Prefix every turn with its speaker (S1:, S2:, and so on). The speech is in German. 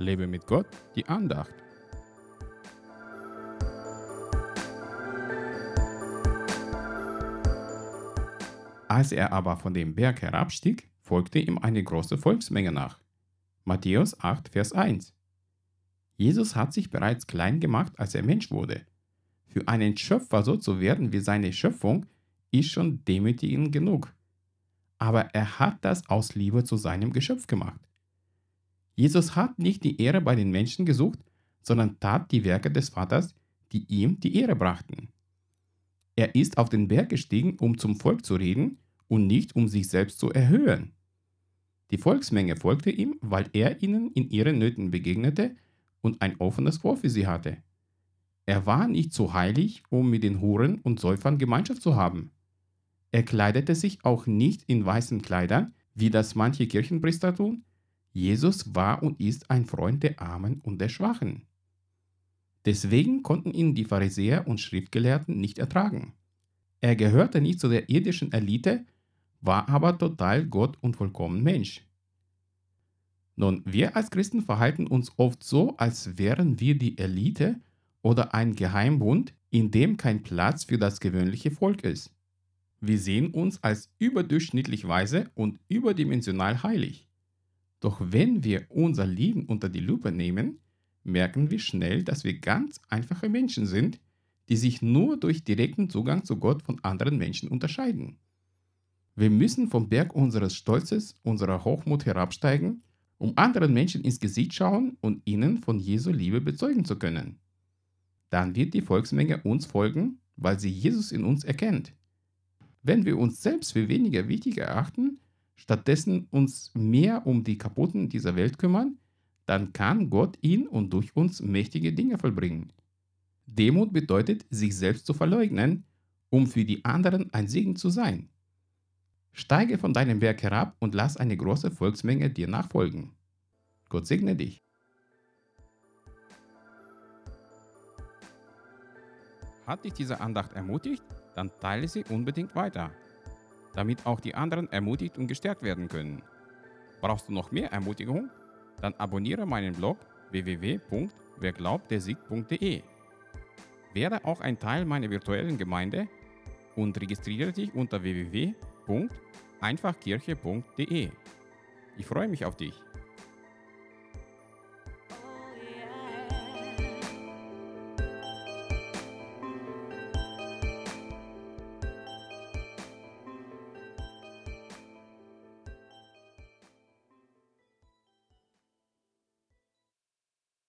S1: Lebe mit Gott, die Andacht. Als er aber von dem Berg herabstieg, folgte ihm eine große Volksmenge nach. Matthäus 8, Vers 1. Jesus hat sich bereits klein gemacht, als er Mensch wurde. Für einen Schöpfer so zu werden wie seine Schöpfung ist schon demütigend genug. Aber er hat das aus Liebe zu seinem Geschöpf gemacht. Jesus hat nicht die Ehre bei den Menschen gesucht, sondern tat die Werke des Vaters, die ihm die Ehre brachten. Er ist auf den Berg gestiegen, um zum Volk zu reden und nicht um sich selbst zu erhöhen. Die Volksmenge folgte ihm, weil er ihnen in ihren Nöten begegnete und ein offenes Ohr für sie hatte. Er war nicht zu heilig, um mit den Huren und Säufern Gemeinschaft zu haben. Er kleidete sich auch nicht in weißen Kleidern, wie das manche Kirchenpriester tun. Jesus war und ist ein Freund der Armen und der Schwachen. Deswegen konnten ihn die Pharisäer und Schriftgelehrten nicht ertragen. Er gehörte nicht zu der irdischen Elite, war aber total Gott und vollkommen Mensch. Nun, wir als Christen verhalten uns oft so, als wären wir die Elite oder ein Geheimbund, in dem kein Platz für das gewöhnliche Volk ist. Wir sehen uns als überdurchschnittlich weise und überdimensional heilig. Doch wenn wir unser Leben unter die Lupe nehmen, merken wir schnell, dass wir ganz einfache Menschen sind, die sich nur durch direkten Zugang zu Gott von anderen Menschen unterscheiden. Wir müssen vom Berg unseres Stolzes, unserer Hochmut herabsteigen, um anderen Menschen ins Gesicht schauen und ihnen von Jesu Liebe bezeugen zu können. Dann wird die Volksmenge uns folgen, weil sie Jesus in uns erkennt. Wenn wir uns selbst für weniger wichtig erachten, stattdessen uns mehr um die Kaputten dieser Welt kümmern, dann kann Gott in und durch uns mächtige Dinge vollbringen. Demut bedeutet, sich selbst zu verleugnen, um für die anderen ein Segen zu sein. Steige von deinem Berg herab und lass eine große Volksmenge dir nachfolgen. Gott segne dich. Hat dich diese Andacht ermutigt? Dann teile sie unbedingt weiter, damit auch die anderen ermutigt und gestärkt werden können. Brauchst du noch mehr Ermutigung? Dann abonniere meinen Blog www.werglaubtersieg.de. Werde auch ein Teil meiner virtuellen Gemeinde und registriere dich unter www.einfachkirche.de. Ich freue mich auf dich.